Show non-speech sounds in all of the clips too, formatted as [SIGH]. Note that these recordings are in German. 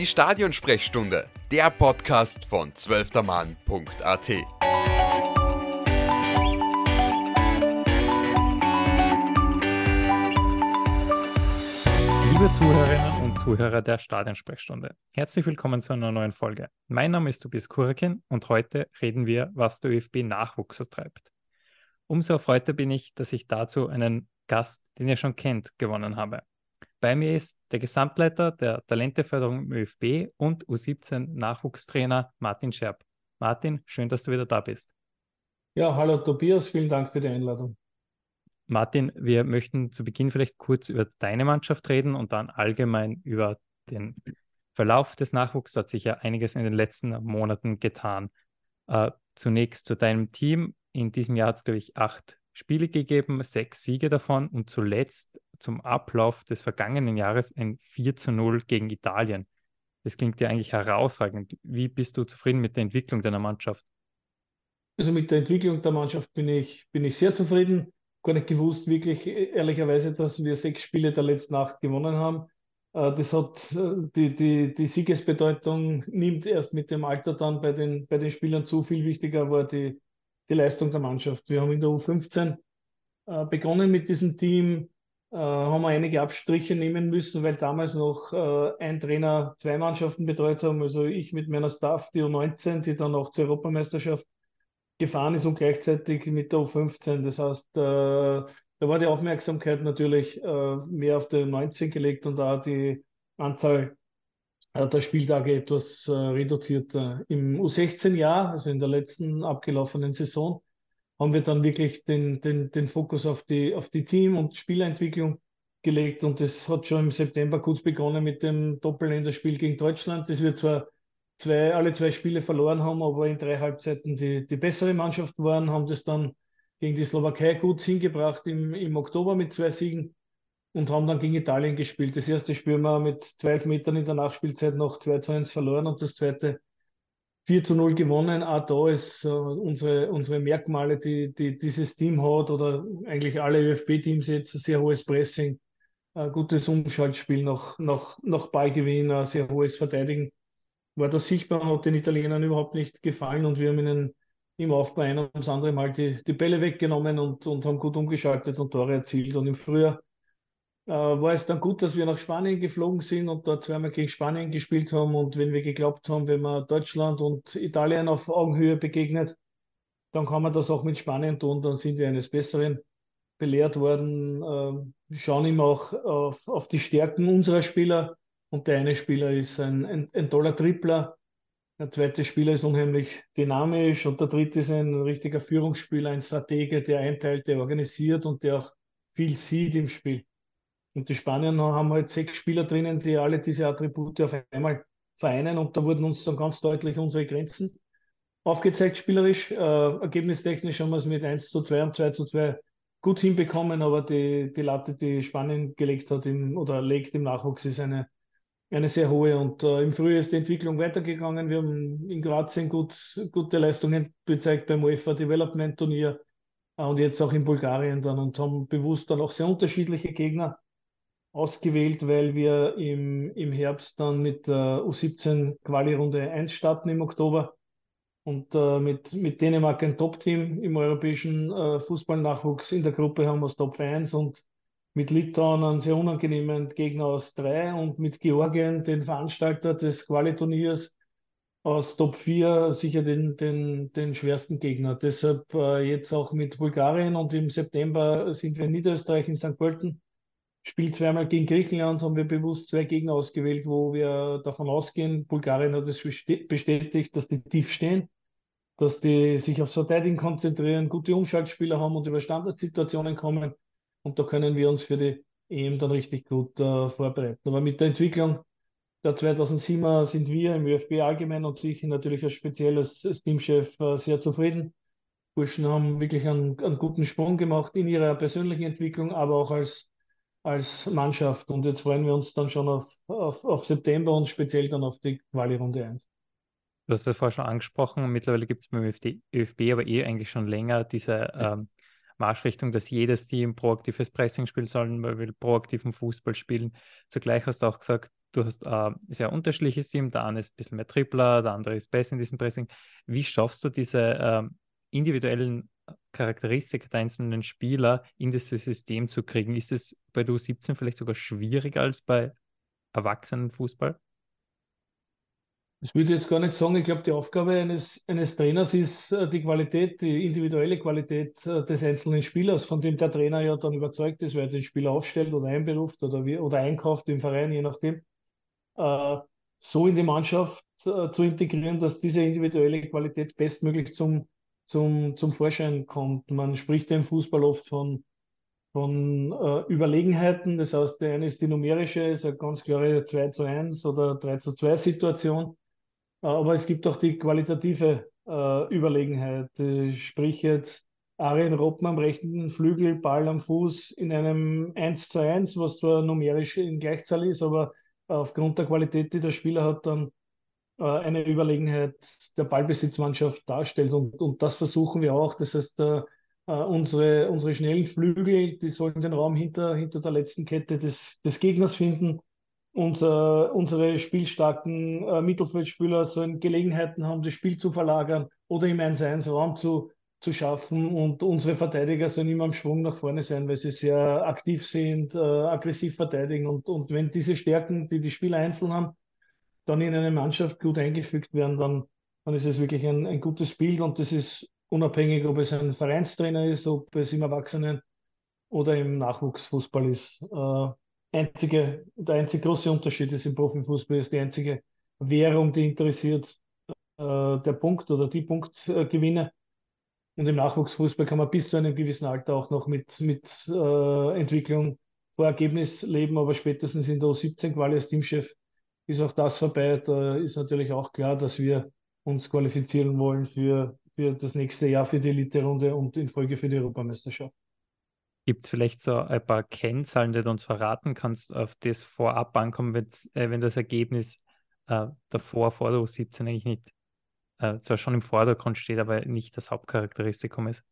Die Stadionsprechstunde, der Podcast von zwölftermann.at. Liebe Zuhörerinnen und Zuhörer der Stadionsprechstunde, herzlich willkommen zu einer neuen Folge. Mein Name ist Tobias Kurakin und heute reden wir, was der ÖFB Nachwuchs so treibt. Umso erfreuter bin ich, dass ich dazu einen Gast, den ihr schon kennt, gewonnen habe. Bei mir ist der Gesamtleiter der Talenteförderung im ÖFB und U17 Nachwuchstrainer Martin Scherb. Martin, schön, dass du wieder da bist. Ja, hallo Tobias, vielen Dank für die Einladung. Martin, wir möchten zu Beginn vielleicht kurz über deine Mannschaft reden und dann allgemein über den Verlauf des Nachwuchs. Hat sich ja einiges in den letzten Monaten getan. Äh, zunächst zu deinem Team. In diesem Jahr hat es, glaube ich, acht Spiele gegeben, sechs Siege davon und zuletzt zum Ablauf des vergangenen Jahres ein 4 zu 0 gegen Italien. Das klingt ja eigentlich herausragend. Wie bist du zufrieden mit der Entwicklung deiner Mannschaft? Also mit der Entwicklung der Mannschaft bin ich, bin ich sehr zufrieden. Gar nicht gewusst, wirklich ehrlicherweise, dass wir sechs Spiele der letzten acht gewonnen haben. Äh, das hat äh, die, die, die Siegesbedeutung nimmt erst mit dem Alter dann bei den, bei den Spielern zu. Viel wichtiger war die, die Leistung der Mannschaft. Wir haben in der U15 äh, begonnen mit diesem Team, haben wir einige Abstriche nehmen müssen, weil damals noch äh, ein Trainer zwei Mannschaften betreut haben. Also ich mit meiner Staff, die U19, die dann auch zur Europameisterschaft gefahren ist und gleichzeitig mit der U15. Das heißt, äh, da war die Aufmerksamkeit natürlich äh, mehr auf der 19 gelegt und da die Anzahl äh, der Spieltage etwas äh, reduziert. Im U16-Jahr, also in der letzten abgelaufenen Saison, haben wir dann wirklich den, den, den Fokus auf die, auf die Team- und Spielentwicklung gelegt und das hat schon im September kurz begonnen mit dem Doppelländerspiel gegen Deutschland. Das wir zwar zwei, alle zwei Spiele verloren haben, aber in drei Halbzeiten die, die bessere Mannschaft waren, haben das dann gegen die Slowakei gut hingebracht im, im Oktober mit zwei Siegen und haben dann gegen Italien gespielt. Das erste Spiel haben wir mit zwölf Metern in der Nachspielzeit noch 2 zu 1 verloren und das zweite 4 zu 0 gewonnen. Auch da ist äh, unsere, unsere Merkmale, die, die dieses Team hat oder eigentlich alle ÖFB-Teams jetzt, sehr hohes Pressing, ein gutes Umschaltspiel nach, nach, nach Ballgewinn, ein sehr hohes Verteidigen. War das sichtbar, hat den Italienern überhaupt nicht gefallen und wir haben ihnen im Aufbau ein und das andere Mal die, die Bälle weggenommen und, und haben gut umgeschaltet und Tore erzielt. Und im Frühjahr äh, war es dann gut, dass wir nach Spanien geflogen sind und dort zweimal gegen Spanien gespielt haben. Und wenn wir geglaubt haben, wenn man Deutschland und Italien auf Augenhöhe begegnet, dann kann man das auch mit Spanien tun. Dann sind wir eines Besseren belehrt worden. Äh, schauen immer auch auf, auf die Stärken unserer Spieler. Und der eine Spieler ist ein, ein, ein toller Tripler. Der zweite Spieler ist unheimlich dynamisch und der dritte ist ein richtiger Führungsspieler, ein Stratege, der einteilt, der organisiert und der auch viel sieht im Spiel. Und die Spanier haben halt sechs Spieler drinnen, die alle diese Attribute auf einmal vereinen. Und da wurden uns dann ganz deutlich unsere Grenzen aufgezeigt, spielerisch. Äh, ergebnistechnisch haben wir es mit 1 zu 2 und 2 zu 2 gut hinbekommen, aber die, die Latte, die Spanien gelegt hat im, oder legt im Nachwuchs, ist eine, eine sehr hohe. Und äh, im Frühjahr ist die Entwicklung weitergegangen. Wir haben in Kroatien gut, gute Leistungen gezeigt beim UEFA Development Turnier äh, und jetzt auch in Bulgarien dann und haben bewusst dann auch sehr unterschiedliche Gegner ausgewählt, weil wir im, im Herbst dann mit der U17 Quali-Runde 1 starten im Oktober und äh, mit, mit Dänemark ein Top-Team im europäischen äh, Fußballnachwuchs in der Gruppe haben wir das Top 1 und mit Litauen einen sehr unangenehmen Gegner aus 3 und mit Georgien, den Veranstalter des Quali-Turniers, aus Top 4 sicher den, den, den schwersten Gegner. Deshalb äh, jetzt auch mit Bulgarien und im September sind wir in Niederösterreich in St. Pölten Spiel zweimal gegen Griechenland haben wir bewusst zwei Gegner ausgewählt, wo wir davon ausgehen, Bulgarien hat es bestätigt, dass die tief stehen, dass die sich aufs Verteidigen konzentrieren, gute Umschaltspieler haben und über Standardsituationen kommen. Und da können wir uns für die EM dann richtig gut äh, vorbereiten. Aber mit der Entwicklung der 2007er sind wir im ÖFB allgemein und ich natürlich als spezielles Teamchef äh, sehr zufrieden. Burschen haben wirklich einen, einen guten Sprung gemacht in ihrer persönlichen Entwicklung, aber auch als als Mannschaft. Und jetzt freuen wir uns dann schon auf, auf, auf September und speziell dann auf die Quali-Runde 1. Du hast es vorher schon angesprochen, mittlerweile gibt es beim ÖFB, ÖFB, aber eh eigentlich schon länger diese ähm, Marschrichtung, dass jedes Team proaktives Pressing spielen soll, man will proaktiven Fußball spielen. Zugleich hast du auch gesagt, du hast ein sehr unterschiedliches Team. Der eine ist ein bisschen mehr Tripler, der andere ist besser in diesem Pressing. Wie schaffst du diese äh, individuellen Charakteristik der einzelnen Spieler in dieses System zu kriegen. Ist es bei du 17 vielleicht sogar schwieriger als bei Erwachsenenfußball? Ich würde jetzt gar nicht sagen, ich glaube, die Aufgabe eines, eines Trainers ist äh, die Qualität, die individuelle Qualität äh, des einzelnen Spielers, von dem der Trainer ja dann überzeugt ist, wer den Spieler aufstellt oder einberuft oder, wie, oder einkauft im Verein, je nachdem, äh, so in die Mannschaft zu integrieren, dass diese individuelle Qualität bestmöglich zum zum, zum Vorschein kommt. Man spricht im Fußball oft von, von äh, Überlegenheiten. Das heißt, der eine ist die numerische, ist eine ganz klare 2 zu 1 oder 3 zu 2 Situation. Äh, aber es gibt auch die qualitative äh, Überlegenheit. Äh, sprich jetzt Arjen Robben am rechten Flügel, Ball am Fuß in einem 1 zu 1, was zwar numerisch in Gleichzahl ist, aber aufgrund der Qualität, die der Spieler hat, dann äh, eine Überlegenheit der Ballbesitzmannschaft darstellt. Und, und das versuchen wir auch. Das heißt, äh, äh, unsere, unsere schnellen Flügel, die sollen den Raum hinter, hinter der letzten Kette des, des Gegners finden. Unser, unsere spielstarken äh, Mittelfeldspieler sollen Gelegenheiten haben, das Spiel zu verlagern oder im 1-1 Raum zu, zu schaffen. Und unsere Verteidiger sollen immer am Schwung nach vorne sein, weil sie sehr aktiv sind, äh, aggressiv verteidigen. Und, und wenn diese Stärken, die die Spieler einzeln haben, dann in eine Mannschaft gut eingefügt werden, dann, dann ist es wirklich ein, ein gutes Bild und das ist unabhängig, ob es ein Vereinstrainer ist, ob es im Erwachsenen oder im Nachwuchsfußball ist. Äh, einzige, der einzige große Unterschied ist im Profifußball, ist die einzige Währung, die interessiert, äh, der Punkt oder die Punktgewinne. Und im Nachwuchsfußball kann man bis zu einem gewissen Alter auch noch mit, mit äh, Entwicklung vor Ergebnis leben, aber spätestens in der U17-Quali als Teamchef ist auch das vorbei. Da ist natürlich auch klar, dass wir uns qualifizieren wollen für, für das nächste Jahr für die Elite-Runde und in Folge für die Europameisterschaft. Gibt es vielleicht so ein paar Kennzahlen, die du uns verraten kannst, auf das vorab ankommen, äh, wenn das Ergebnis äh, davor, vor der U17 eigentlich nicht, äh, zwar schon im Vordergrund steht, aber nicht das Hauptcharakteristikum ist?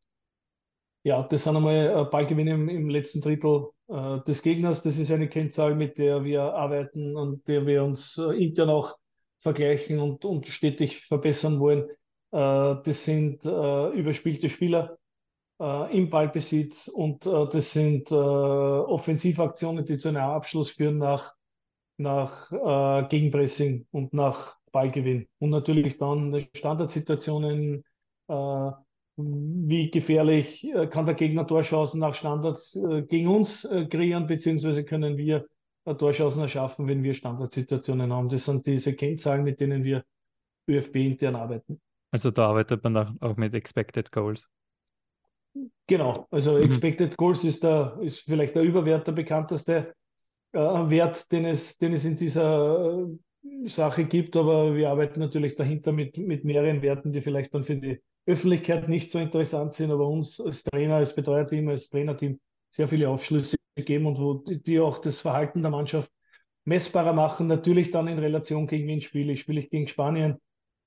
Ja, das sind einmal Ballgewinne im, im letzten Drittel äh, des Gegners. Das ist eine Kennzahl, mit der wir arbeiten und der wir uns äh, intern auch vergleichen und, und stetig verbessern wollen. Äh, das sind äh, überspielte Spieler äh, im Ballbesitz und äh, das sind Offensivaktionen, die zu einem Abschluss führen nach, nach Gegenpressing und nach Ballgewinn. Und natürlich dann Standardsituationen, wie gefährlich äh, kann der Gegner Torchancen nach Standards äh, gegen uns äh, kreieren, beziehungsweise können wir Torchancen erschaffen, wenn wir Standardsituationen haben. Das sind diese Kennzahlen, mit denen wir ÖFB intern arbeiten. Also da arbeitet man auch mit Expected Goals. Genau, also mhm. Expected Goals ist, der, ist vielleicht der Überwert, der bekannteste äh, Wert, den es, den es in dieser Sache gibt, aber wir arbeiten natürlich dahinter mit, mit mehreren Werten, die vielleicht dann für die Öffentlichkeit nicht so interessant sind, aber uns als Trainer, als Betreuerteam, als Trainerteam sehr viele Aufschlüsse geben und wo die auch das Verhalten der Mannschaft messbarer machen. Natürlich dann in Relation gegen wen spiele ich. Spiele ich gegen Spanien,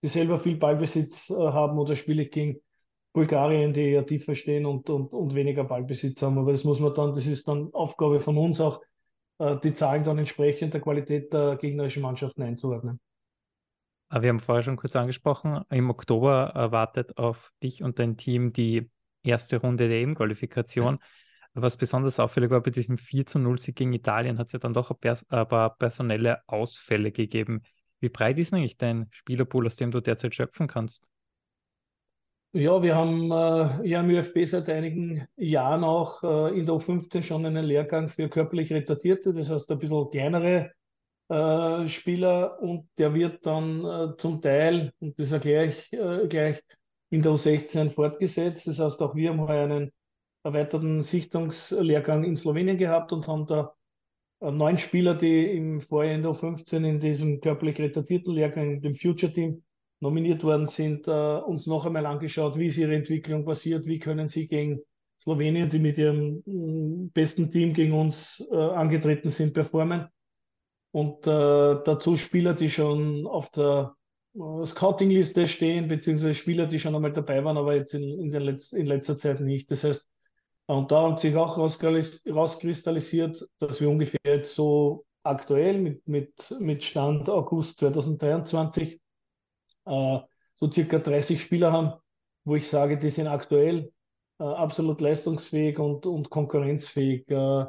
die selber viel Ballbesitz äh, haben, oder spiele ich gegen Bulgarien, die eher tiefer stehen und, und, und weniger Ballbesitz haben. Aber das muss man dann, das ist dann Aufgabe von uns auch, äh, die Zahlen dann entsprechend der Qualität der gegnerischen Mannschaften einzuordnen. Wir haben vorher schon kurz angesprochen, im Oktober erwartet auf dich und dein Team die erste Runde der EM-Qualifikation. Was besonders auffällig war bei diesem 4 zu 0 Sieg gegen Italien, hat es ja dann doch ein paar personelle Ausfälle gegeben. Wie breit ist eigentlich dein Spielerpool, aus dem du derzeit schöpfen kannst? Ja, wir haben äh, ja im ÖFB seit einigen Jahren auch äh, in der U15 schon einen Lehrgang für körperlich Retardierte, das heißt ein bisschen kleinere äh, Spieler und der wird dann äh, zum Teil, und das erkläre ich äh, gleich, in der U16 fortgesetzt. Das heißt, auch wir haben einen erweiterten Sichtungslehrgang in Slowenien gehabt und haben da äh, neun Spieler, die im Vorjahr in der U15 in diesem körperlich retardierten Lehrgang, dem Future Team, nominiert worden sind, äh, uns noch einmal angeschaut, wie ist ihre Entwicklung passiert, wie können sie gegen Slowenien, die mit ihrem mm, besten Team gegen uns angetreten sind, performen. Und äh, dazu Spieler, die schon auf der äh, Scouting-Liste stehen, beziehungsweise Spieler, die schon einmal dabei waren, aber jetzt in, in, Letz in letzter Zeit nicht. Das heißt, Und da hat sich auch rauskristallisiert, dass wir ungefähr jetzt so aktuell mit, mit, mit Stand August 2023 äh, so circa 30 Spieler haben, wo ich sage, die sind aktuell äh, absolut leistungsfähig und, und konkurrenzfähig. Äh,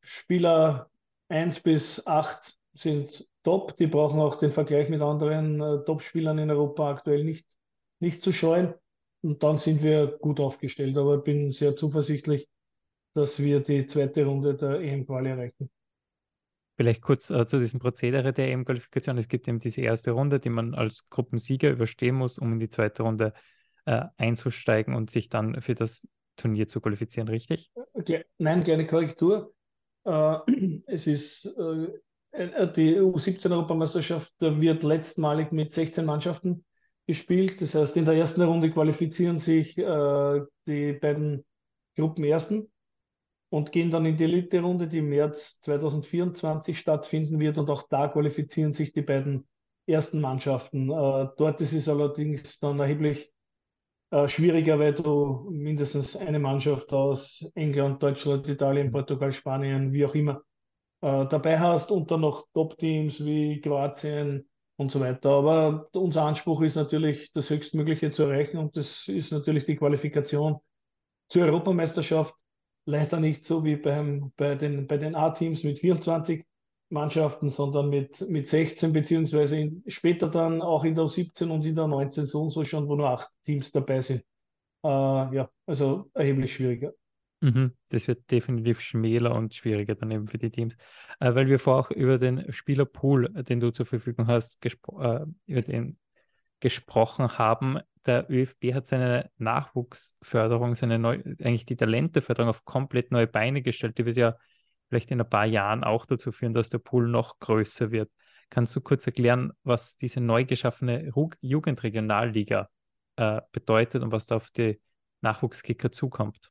Spieler 1 bis 8 sind top, die brauchen auch den Vergleich mit anderen äh, Top-Spielern in Europa aktuell nicht, nicht zu scheuen. Und dann sind wir gut aufgestellt. Aber ich bin sehr zuversichtlich, dass wir die zweite Runde der EM-Quali erreichen. Vielleicht kurz äh, zu diesem Prozedere der EM-Qualifikation. Es gibt eben diese erste Runde, die man als Gruppensieger überstehen muss, um in die zweite Runde äh, einzusteigen und sich dann für das Turnier zu qualifizieren, richtig? Okay. Nein, kleine Korrektur. Äh, es ist äh, äh die U17-Europameisterschaft wird letztmalig mit 16 Mannschaften gespielt. Das heißt, in der ersten Runde qualifizieren sich die beiden Gruppenersten und gehen dann in die Elite-Runde, die im März 2024 stattfinden wird. Und auch da qualifizieren sich die beiden ersten Mannschaften. Dort ist es allerdings dann erheblich äh, schwieriger, weil du mindestens eine Mannschaft aus England, Deutschland, Italien, Portugal, Spanien, wie auch immer, äh, dabei hast und dann noch Top-Teams wie Kroatien, und so weiter. Aber unser Anspruch ist natürlich, das Höchstmögliche zu erreichen und das ist natürlich die Qualifikation zur Europameisterschaft. Leider nicht so wie beim, bei den, bei den A-Teams mit 24 Mannschaften, sondern mit, mit 16, beziehungsweise in, später dann auch in der U17 und in der 19 so und so schon, wo nur acht Teams dabei sind. Äh, ja, also erheblich schwieriger. Mhm, das wird definitiv schmäler und schwieriger dann eben für die Teams. Äh, weil wir vorher auch über den Spielerpool, den du zur Verfügung hast, gespro äh, über den gesprochen haben. Der ÖFB hat seine Nachwuchsförderung, seine neu eigentlich die Talenteförderung auf komplett neue Beine gestellt. Die wird ja vielleicht in ein paar Jahren auch dazu führen, dass der Pool noch größer wird. Kannst du kurz erklären, was diese neu geschaffene Jugendregionalliga äh, bedeutet und was da auf die Nachwuchskicker zukommt?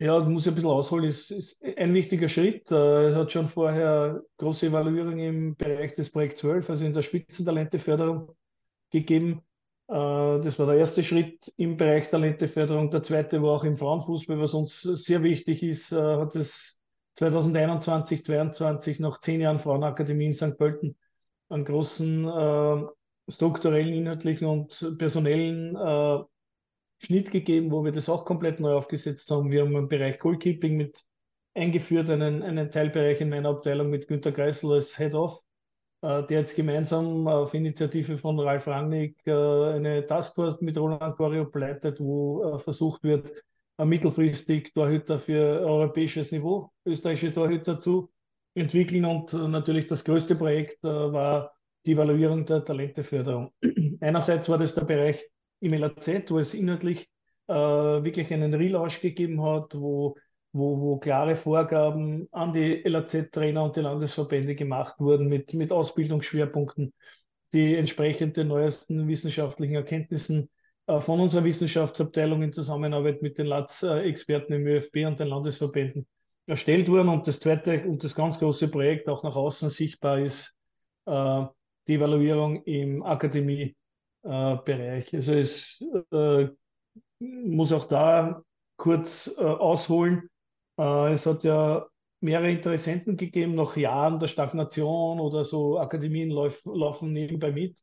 Ja, das muss ich ein bisschen ausholen, ist, ist ein wichtiger Schritt. Äh, es hat schon vorher große Evaluierung im Bereich des Projekt 12, also in der Spitzentalenteförderung gegeben. Äh, das war der erste Schritt im Bereich Talenteförderung. Der zweite war auch im Frauenfußball, was uns sehr wichtig ist, äh, hat es 2021, 2022 nach zehn Jahren Frauenakademie in St. Pölten einen großen strukturellen, inhaltlichen und personellen Schnitt gegeben, wo wir das auch komplett neu aufgesetzt haben. Wir haben im Bereich Goalkeeping mit eingeführt, einen, einen Teilbereich in meiner Abteilung mit Günter Kreisel als Head-Off, äh, der jetzt gemeinsam auf Initiative von Ralf Rangnick äh, eine Taskforce mit Roland Goriop leitet, wo äh, versucht wird, mittelfristig Torhüter für europäisches Niveau, österreichische Torhüter zu entwickeln. Und natürlich das größte Projekt war die Evaluierung der Talenteförderung. [CLEARS THROAT] Einerseits war das der Bereich im LAZ, wo es inhaltlich äh, wirklich einen Relaunch gegeben hat, wo, wo, wo klare Vorgaben an die LAZ-Trainer und die Landesverbände gemacht wurden mit, mit Ausbildungsschwerpunkten, die entsprechend den neuesten wissenschaftlichen Erkenntnissen äh, von unserer Wissenschaftsabteilung in Zusammenarbeit mit den LAZ-Experten im ÖFB und den Landesverbänden erstellt wurden. Und das zweite und das ganz große Projekt auch nach außen sichtbar ist äh, die Evaluierung im Akademie äh. Also es äh, muss auch da kurz äh, ausholen. Äh, es hat ja mehrere Interessenten gegeben, nach Jahren der Stagnation oder so Akademien lauf, laufen nebenbei mit,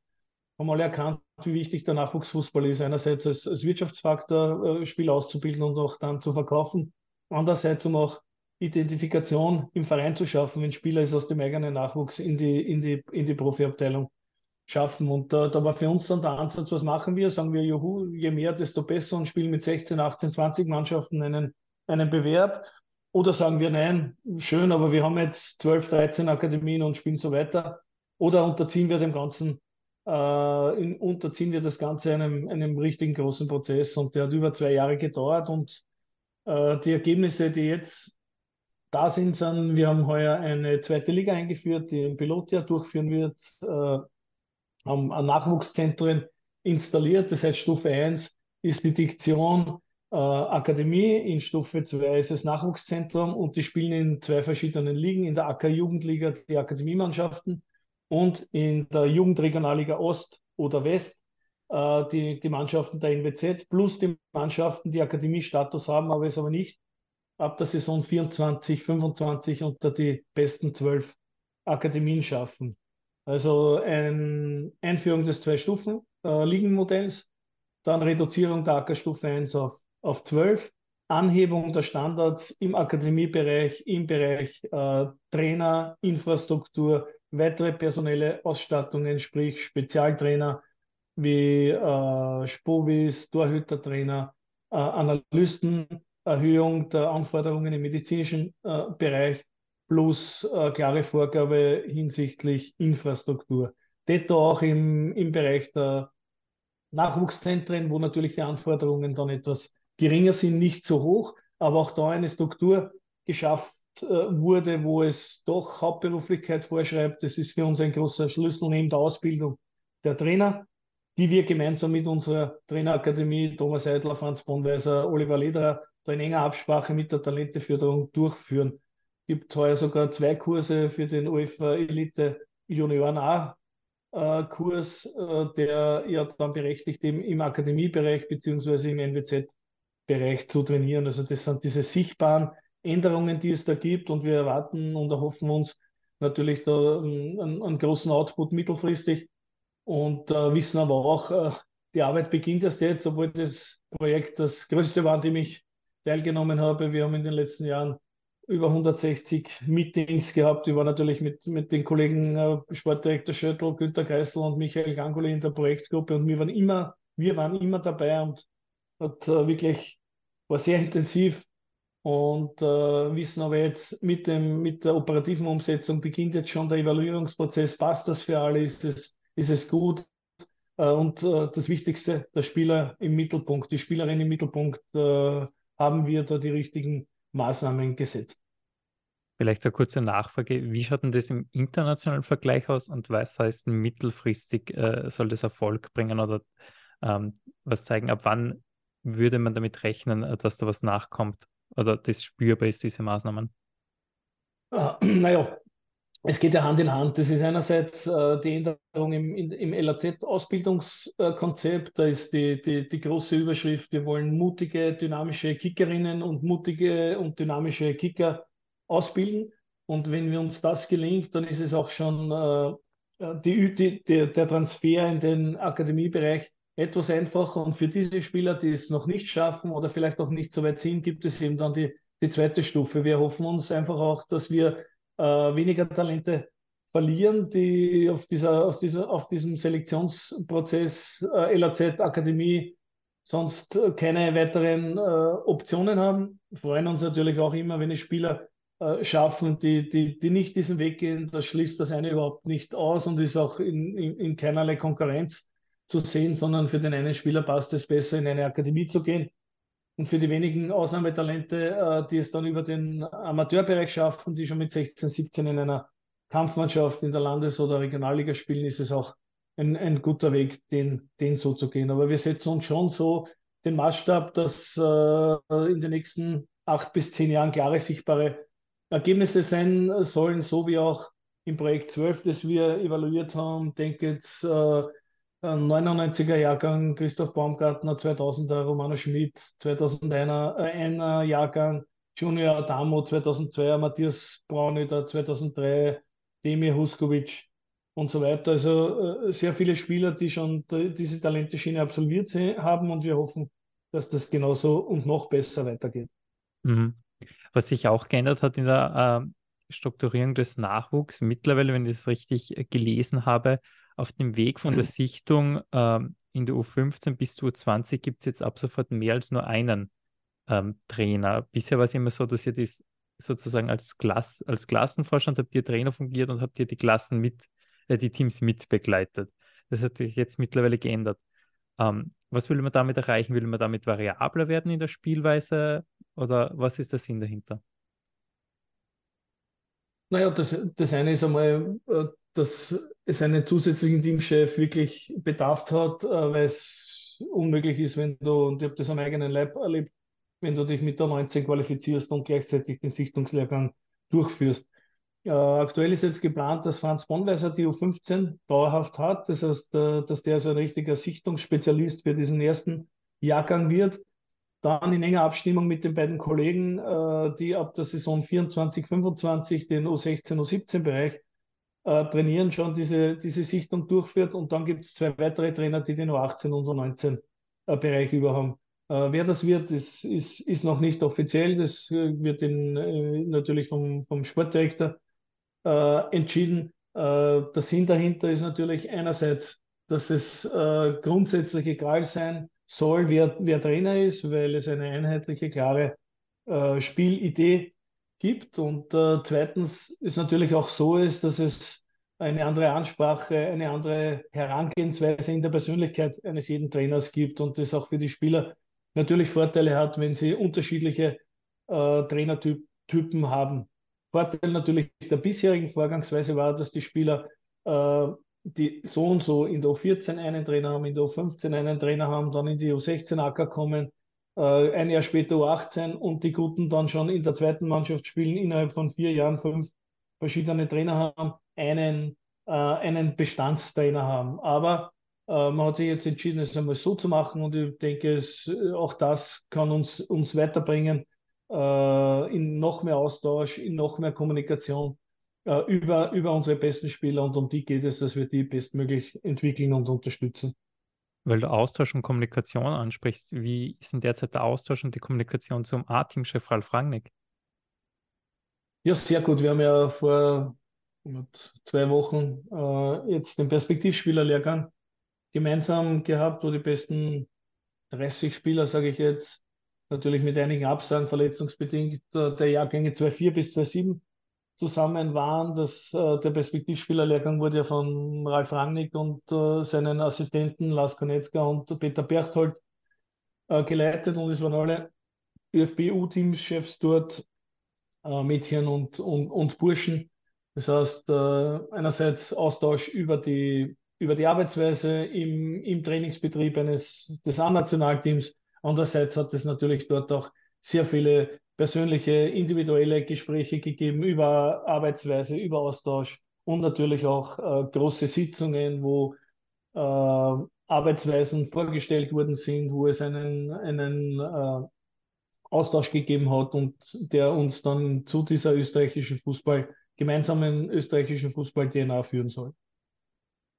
haben alle erkannt, wie wichtig der Nachwuchsfußball ist. Einerseits als, als Wirtschaftsfaktor, äh, Spiel auszubilden und auch dann zu verkaufen. Andererseits, um auch Identifikation im Verein zu schaffen, wenn Spieler ist aus dem eigenen Nachwuchs in die, in die, in die Profiabteilung schaffen. Und da, da war für uns dann der Ansatz, was machen wir? Sagen wir, juhu, je mehr, desto besser und spielen mit 16, 18, 20 Mannschaften einen, einen Bewerb. Oder sagen wir, nein, schön, aber wir haben jetzt 12, 13 Akademien und spielen so weiter. Oder unterziehen wir dem Ganzen, äh, in, unterziehen wir das Ganze einem, einem richtigen großen Prozess. Und der hat über zwei Jahre gedauert. Und äh, die Ergebnisse, die jetzt da sind, sind, wir haben heuer eine zweite Liga eingeführt, die ein Pilotjahr durchführen wird. Äh, haben Nachwuchszentren installiert. Das heißt, Stufe 1 ist die Diktion äh, Akademie, in Stufe 2 ist es Nachwuchszentrum und die spielen in zwei verschiedenen Ligen, in der AK Jugendliga die Akademiemannschaften und in der Jugendregionalliga Ost oder West äh, die, die Mannschaften der NWZ plus die Mannschaften, die Akademiestatus haben, aber es aber nicht ab der Saison 24, 25 unter die besten zwölf Akademien schaffen. Also ein Einführung des Zwei-Stufen-Ligenmodells, dann Reduzierung der Ackerstufe 1 auf, auf 12, Anhebung der Standards im Akademiebereich, im Bereich äh, Trainer, Infrastruktur, weitere personelle Ausstattungen, sprich Spezialtrainer wie äh, Spovis, Torhütertrainer, äh, Analysten, Erhöhung der Anforderungen im medizinischen äh, Bereich plus äh, klare Vorgabe hinsichtlich Infrastruktur. Detto auch im, im Bereich der Nachwuchszentren, wo natürlich die Anforderungen dann etwas geringer sind, nicht so hoch, aber auch da eine Struktur geschafft äh, wurde, wo es doch Hauptberuflichkeit vorschreibt. Das ist für uns ein großer Schlüssel neben der Ausbildung der Trainer, die wir gemeinsam mit unserer Trainerakademie Thomas Seidler, Franz Bonweiser, Oliver Lederer da in enger Absprache mit der Talenteförderung durchführen. Es gibt heuer sogar zwei Kurse für den UEFA Elite Junioren A äh, Kurs, äh, der ja dann berechtigt im, im Akademiebereich beziehungsweise im NWZ-Bereich zu trainieren. Also das sind diese sichtbaren Änderungen, die es da gibt und wir erwarten und erhoffen uns natürlich da einen, einen großen Output mittelfristig und äh, wissen aber auch, äh, die Arbeit beginnt erst jetzt, obwohl das Projekt das größte war, an dem ich teilgenommen habe. Wir haben in den letzten Jahren über 160 Meetings gehabt. Ich war natürlich mit, mit den Kollegen äh, Sportdirektor Schöttl, Günter Kreisel und Michael Gangoli in der Projektgruppe und wir waren immer, wir waren immer dabei und hat äh, wirklich war sehr intensiv und äh, wissen aber jetzt mit, dem, mit der operativen Umsetzung beginnt jetzt schon der Evaluierungsprozess. Passt das für alle? Ist es, ist es gut? Äh, und äh, das Wichtigste, der Spieler im Mittelpunkt, die Spielerin im Mittelpunkt, äh, haben wir da die richtigen Maßnahmen gesetzt. Vielleicht eine kurze Nachfrage. Wie schaut denn das im internationalen Vergleich aus und was heißt mittelfristig äh, soll das Erfolg bringen oder ähm, was zeigen? Ab wann würde man damit rechnen, äh, dass da was nachkommt oder das spürbar ist, diese Maßnahmen? Uh, [CLEARS THROAT] naja, es geht ja Hand in Hand. Das ist einerseits äh, die Änderung im, im LAZ-Ausbildungskonzept. Da ist die, die, die große Überschrift, wir wollen mutige, dynamische Kickerinnen und mutige und dynamische Kicker ausbilden. Und wenn wir uns das gelingt, dann ist es auch schon äh, die, die, der Transfer in den Akademiebereich etwas einfacher. Und für diese Spieler, die es noch nicht schaffen oder vielleicht auch nicht so weit sind, gibt es eben dann die, die zweite Stufe. Wir hoffen uns einfach auch, dass wir äh, weniger Talente verlieren, die auf, dieser, aus dieser, auf diesem Selektionsprozess äh, LAZ Akademie sonst keine weiteren äh, Optionen haben. Wir freuen uns natürlich auch immer, wenn es Spieler äh, schaffen, die, die, die nicht diesen Weg gehen. Das schließt das eine überhaupt nicht aus und ist auch in, in, in keinerlei Konkurrenz zu sehen, sondern für den einen Spieler passt es besser, in eine Akademie zu gehen und für die wenigen Ausnahmetalente, äh, die es dann über den Amateurbereich schaffen, die schon mit 16, 17 in einer Kampfmannschaft in der Landes- oder Regionalliga spielen, ist es auch ein, ein guter Weg, den, den so zu gehen. Aber wir setzen uns schon so den Maßstab, dass äh, in den nächsten acht bis zehn Jahren klare, sichtbare Ergebnisse sein sollen, so wie auch im Projekt 12, das wir evaluiert haben. Denke jetzt äh, 99er Jahrgang Christoph Baumgartner, 2000er Romano Schmidt, 2001er äh, Jahrgang Junior Adamo, 2002er Matthias Brauneder, 2003 Demir Huskovic und so weiter. Also äh, sehr viele Spieler, die schon diese Talenteschiene absolviert haben und wir hoffen, dass das genauso und noch besser weitergeht. Mhm. Was sich auch geändert hat in der äh, Strukturierung des Nachwuchs, mittlerweile, wenn ich das richtig äh, gelesen habe, auf dem Weg von der Sichtung ähm, in der U15 bis zur U20 gibt es jetzt ab sofort mehr als nur einen ähm, Trainer. Bisher war es immer so, dass ihr das sozusagen als, Klass, als Klassenvorstand habt ihr Trainer fungiert und habt ihr die Klassen mit, äh, die Teams mit begleitet. Das hat sich jetzt mittlerweile geändert. Ähm, was will man damit erreichen? Will man damit variabler werden in der Spielweise oder was ist der Sinn dahinter? Naja, das, das eine ist einmal, äh, dass es einen zusätzlichen Teamchef wirklich bedarf hat, äh, weil es unmöglich ist, wenn du, und ich habe das am eigenen Leib erlebt, wenn du dich mit der 19 qualifizierst und gleichzeitig den Sichtungslehrgang durchführst. Äh, aktuell ist jetzt geplant, dass Franz Bonweiser die U15 dauerhaft hat. Das heißt, äh, dass der so ein richtiger Sichtungsspezialist für diesen ersten Jahrgang wird. Dann in enger Abstimmung mit den beiden Kollegen, äh, die ab der Saison 24, 25 den U16, U17-Bereich äh, trainieren, schon diese, diese Sichtung durchführt. Und dann gibt es zwei weitere Trainer, die den U18 und U19-Bereich über haben. Äh, wer das wird, ist, ist, ist noch nicht offiziell. Das äh, wird in, äh, natürlich vom, vom Sportdirektor äh, entschieden. Äh, der Sinn dahinter ist natürlich einerseits, dass es äh, grundsätzlich egal sein soll, wer, wer Trainer ist, weil es eine einheitliche, klare äh, Spielidee gibt. Und äh, zweitens ist natürlich auch so ist, dass es eine andere Ansprache, eine andere Herangehensweise in der Persönlichkeit eines jeden Trainers gibt und das auch für die Spieler natürlich Vorteile hat, wenn sie unterschiedliche äh, Trainertypen haben. Vorteil natürlich der bisherigen Vorgangsweise war, dass die Spieler, äh, die so und so in der U14 einen Trainer haben, in der U15 einen Trainer haben, dann in die U16 Acker kommen, äh, ein Jahr später U18 und die Guten dann schon in der zweiten Mannschaft spielen, innerhalb von vier Jahren fünf verschiedene Trainer haben, einen, äh, einen Bestandstrainer haben. Aber äh, man hat sich jetzt entschieden, es einmal so zu machen und ich denke, es, äh, auch das kann uns, uns weiterbringen äh, in noch mehr Austausch, in noch mehr Kommunikation äh, über, über unsere besten Spieler und um die geht es, dass wir die bestmöglich entwickeln und unterstützen. Weil du Austausch und Kommunikation ansprichst, wie ist denn derzeit der Austausch und die Kommunikation zum A-Team-Chef Ralf Rangnick? Ja, sehr gut. Wir haben ja vor zwei Wochen äh, jetzt den Perspektivspielerlehrgang gemeinsam gehabt, wo die besten 30 Spieler, sage ich jetzt, natürlich mit einigen Absagen verletzungsbedingt, äh, der Jahrgänge 2.4 bis 2.7 zusammen waren. Das, äh, der Perspektivspielerlehrgang wurde ja von Ralf Rangnick und äh, seinen Assistenten Lars Konetzka und Peter Berchtold äh, geleitet und es waren alle ÖFB-U-Teamchefs dort, äh, Mädchen und, und, und Burschen. Das heißt, äh, einerseits Austausch über die, über die Arbeitsweise im, im Trainingsbetrieb eines, des A-Nationalteams, Andererseits hat es natürlich dort auch sehr viele persönliche, individuelle Gespräche gegeben über Arbeitsweise, über Austausch und natürlich auch äh, große Sitzungen, wo äh, Arbeitsweisen vorgestellt worden sind, wo es einen, einen äh, Austausch gegeben hat und der uns dann zu dieser österreichischen Fußball, gemeinsamen österreichischen Fußball-DNA führen soll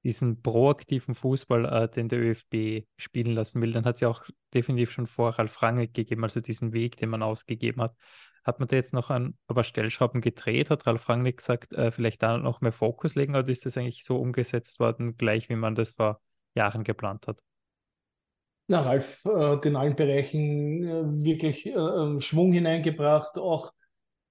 diesen proaktiven Fußball, äh, den der ÖFB spielen lassen will, dann hat es ja auch definitiv schon vor Ralf Rangnick gegeben, also diesen Weg, den man ausgegeben hat. Hat man da jetzt noch ein paar Stellschrauben gedreht? Hat Ralf Rangnick gesagt, äh, vielleicht da noch mehr Fokus legen oder ist das eigentlich so umgesetzt worden, gleich wie man das vor Jahren geplant hat? Na, Ralf äh, in allen Bereichen äh, wirklich äh, ähm, Schwung hineingebracht, auch,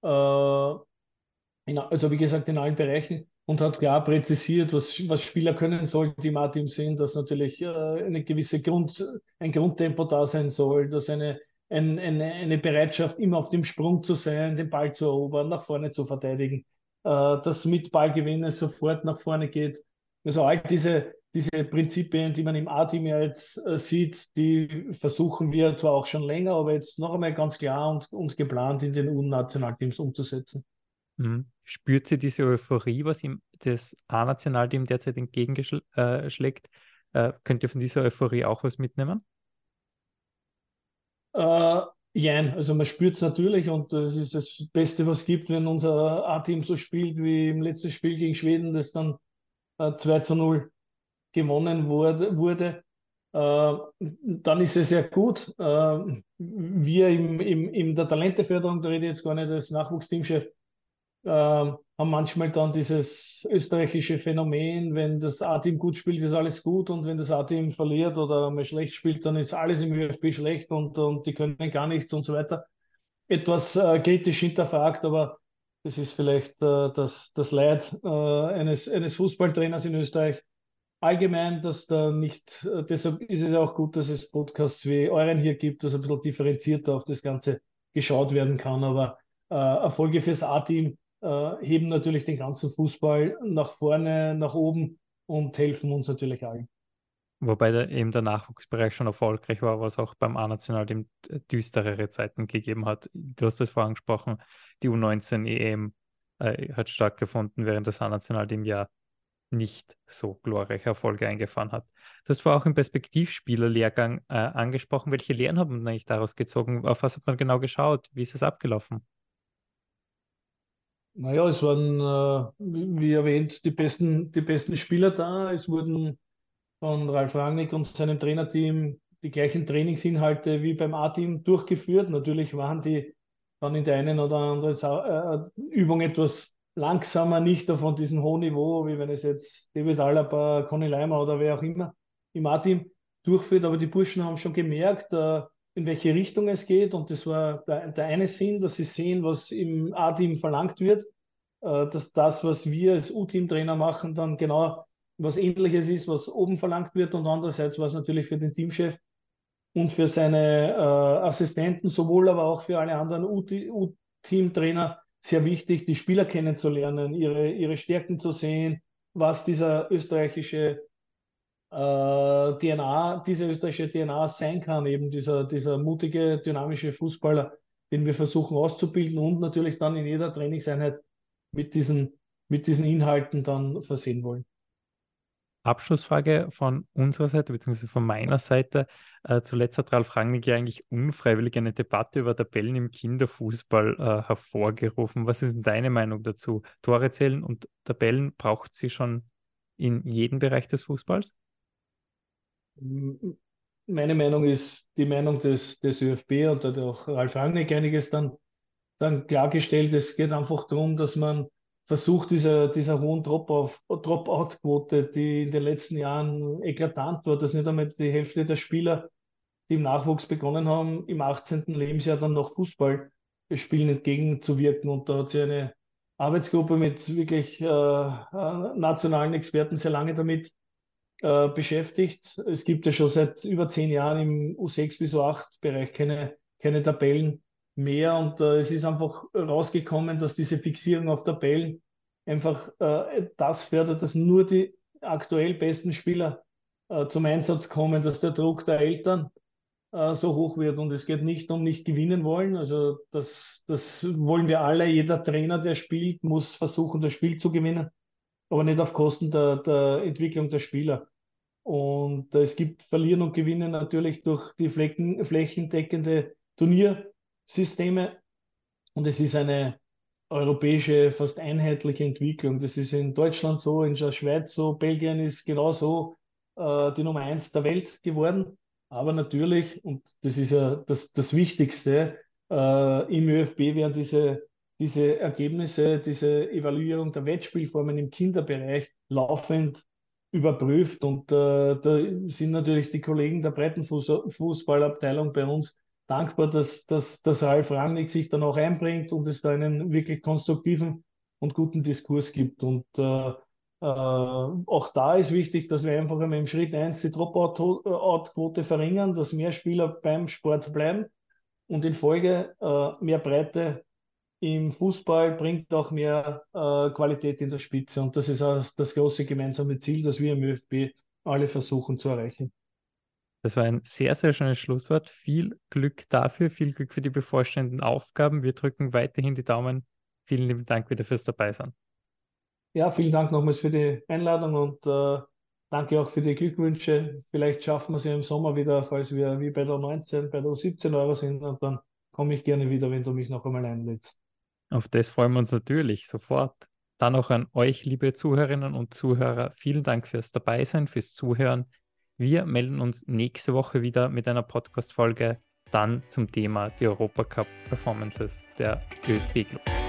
äh, in, also wie gesagt, in allen Bereichen und hat klar präzisiert, was, was Spieler können sollen, die im sind, dass natürlich äh, eine gewisse Grund, ein Grundtempo da sein soll, dass eine, ein, eine, eine Bereitschaft, immer auf dem Sprung zu sein, den Ball zu erobern, nach vorne zu verteidigen, äh, dass mit Ballgewinn es sofort nach vorne geht. Also all diese, diese Prinzipien, die man im A-Team jetzt äh, sieht, die versuchen wir zwar auch schon länger, aber jetzt noch einmal ganz klar und, und geplant in den U-Nationalteams umzusetzen. Mhm. Spürt sie diese Euphorie, was ihm das A-Nationalteam derzeit entgegenschlägt? Äh, könnt ihr von dieser Euphorie auch was mitnehmen? Äh, jein, also man spürt es natürlich und das ist das Beste, was es gibt, wenn unser A-Team so spielt wie im letzten Spiel gegen Schweden, das dann äh, 2 zu 0 gewonnen wurde. wurde. Äh, dann ist es sehr gut. Äh, wir im, im, in der Talenteförderung, da rede ich jetzt gar nicht als Nachwuchsteamchef, äh, haben manchmal dann dieses österreichische Phänomen, wenn das A-Team gut spielt, ist alles gut und wenn das A-Team verliert oder mal schlecht spielt, dann ist alles im ÖFB schlecht und, und die können gar nichts und so weiter. Etwas äh, kritisch hinterfragt, aber das ist vielleicht äh, das, das Leid äh, eines, eines Fußballtrainers in Österreich. Allgemein, dass da nicht, äh, deshalb ist es auch gut, dass es Podcasts wie euren hier gibt, dass ein bisschen differenzierter auf das Ganze geschaut werden kann. Aber äh, Erfolge fürs A-Team äh, heben natürlich den ganzen Fußball nach vorne, nach oben und helfen uns natürlich allen. Wobei der, eben der Nachwuchsbereich schon erfolgreich war, was auch beim A-National dem düsterere Zeiten gegeben hat. Du hast es vorhin angesprochen, die U19 EM äh, hat stattgefunden, während das A-Nationalteam ja nicht so glorreiche Erfolge eingefahren hat. Du hast vorher auch im Perspektivspielerlehrgang äh, angesprochen. Welche Lehren hat man eigentlich daraus gezogen? Auf was hat man genau geschaut? Wie ist es abgelaufen? Naja, es waren, äh, wie erwähnt, die besten, die besten Spieler da. Es wurden von Ralf Rangnick und seinem Trainerteam die gleichen Trainingsinhalte wie beim A-Team durchgeführt. Natürlich waren die dann in der einen oder anderen äh, Übung etwas langsamer, nicht auf diesem hohen Niveau, wie wenn es jetzt David Alaba, Conny Leimer oder wer auch immer im A-Team durchführt. Aber die Burschen haben schon gemerkt, äh, in welche Richtung es geht. Und das war der, der eine Sinn, dass sie sehen, was im A-Team verlangt wird, äh, dass das, was wir als U-Team-Trainer machen, dann genau was ähnliches ist, was oben verlangt wird. Und andererseits war es natürlich für den Teamchef und für seine äh, Assistenten, sowohl aber auch für alle anderen U-Team-Trainer sehr wichtig, die Spieler kennenzulernen, ihre, ihre Stärken zu sehen, was dieser österreichische DNA, diese österreichische DNA sein kann, eben dieser, dieser mutige, dynamische Fußballer, den wir versuchen auszubilden und natürlich dann in jeder Trainingseinheit mit diesen, mit diesen Inhalten dann versehen wollen. Abschlussfrage von unserer Seite, beziehungsweise von meiner Seite. Äh, zuletzt hat Ralf Rangnick ja eigentlich unfreiwillig eine Debatte über Tabellen im Kinderfußball äh, hervorgerufen. Was ist denn deine Meinung dazu? Tore zählen und Tabellen braucht sie schon in jedem Bereich des Fußballs? Meine Meinung ist die Meinung des, des ÖFB und da hat auch Ralf Rangnick einiges dann, dann klargestellt. Es geht einfach darum, dass man versucht, dieser, dieser hohen Dropout-Quote, die in den letzten Jahren eklatant war, dass nicht einmal die Hälfte der Spieler, die im Nachwuchs begonnen haben, im 18. Lebensjahr dann noch Fußball spielen entgegenzuwirken. Und da hat sich eine Arbeitsgruppe mit wirklich äh, äh, nationalen Experten sehr lange damit äh, beschäftigt. Es gibt ja schon seit über zehn Jahren im U6 bis U8 Bereich keine, keine Tabellen mehr und äh, es ist einfach rausgekommen, dass diese Fixierung auf Tabellen einfach äh, das fördert, dass nur die aktuell besten Spieler äh, zum Einsatz kommen, dass der Druck der Eltern äh, so hoch wird und es geht nicht um nicht gewinnen wollen, also das, das wollen wir alle, jeder Trainer, der spielt, muss versuchen, das Spiel zu gewinnen, aber nicht auf Kosten der, der Entwicklung der Spieler. Und es gibt Verlieren und Gewinnen natürlich durch die Flecken, flächendeckende Turnier. Systeme und es ist eine europäische, fast einheitliche Entwicklung. Das ist in Deutschland so, in der Schweiz so, Belgien ist genauso äh, die Nummer eins der Welt geworden. Aber natürlich, und das ist ja das, das Wichtigste, äh, im ÖFB werden diese, diese Ergebnisse, diese Evaluierung der Wettspielformen im Kinderbereich laufend überprüft. Und äh, da sind natürlich die Kollegen der Breitenfußballabteilung bei uns dankbar, dass, dass, dass Ralf Rangnick sich dann auch einbringt und es da einen wirklich konstruktiven und guten Diskurs gibt. Und äh, äh, auch da ist wichtig, dass wir einfach im Schritt 1 die Dropout-Quote verringern, dass mehr Spieler beim Sport bleiben und in Folge äh, mehr Breite im Fußball bringt auch mehr äh, Qualität in der Spitze. Und das ist auch das große gemeinsame Ziel, das wir im ÖFB alle versuchen zu erreichen. Das war ein sehr, sehr schönes Schlusswort. Viel Glück dafür, viel Glück für die bevorstehenden Aufgaben. Wir drücken weiterhin die Daumen. Vielen lieben Dank wieder fürs Dabeisein. Ja, vielen Dank nochmals für die Einladung und äh, danke auch für die Glückwünsche. Vielleicht schaffen wir es ja im Sommer wieder, falls wir wie bei der 19, bei der 17 Euro sind und dann komme ich gerne wieder, wenn du mich noch einmal einlädst. Auf das freuen wir uns natürlich sofort. Dann auch an euch, liebe Zuhörerinnen und Zuhörer, vielen Dank fürs Dabeisein, fürs Zuhören. Wir melden uns nächste Woche wieder mit einer Podcast-Folge, dann zum Thema die Europacup-Performances der ÖFB-Clubs.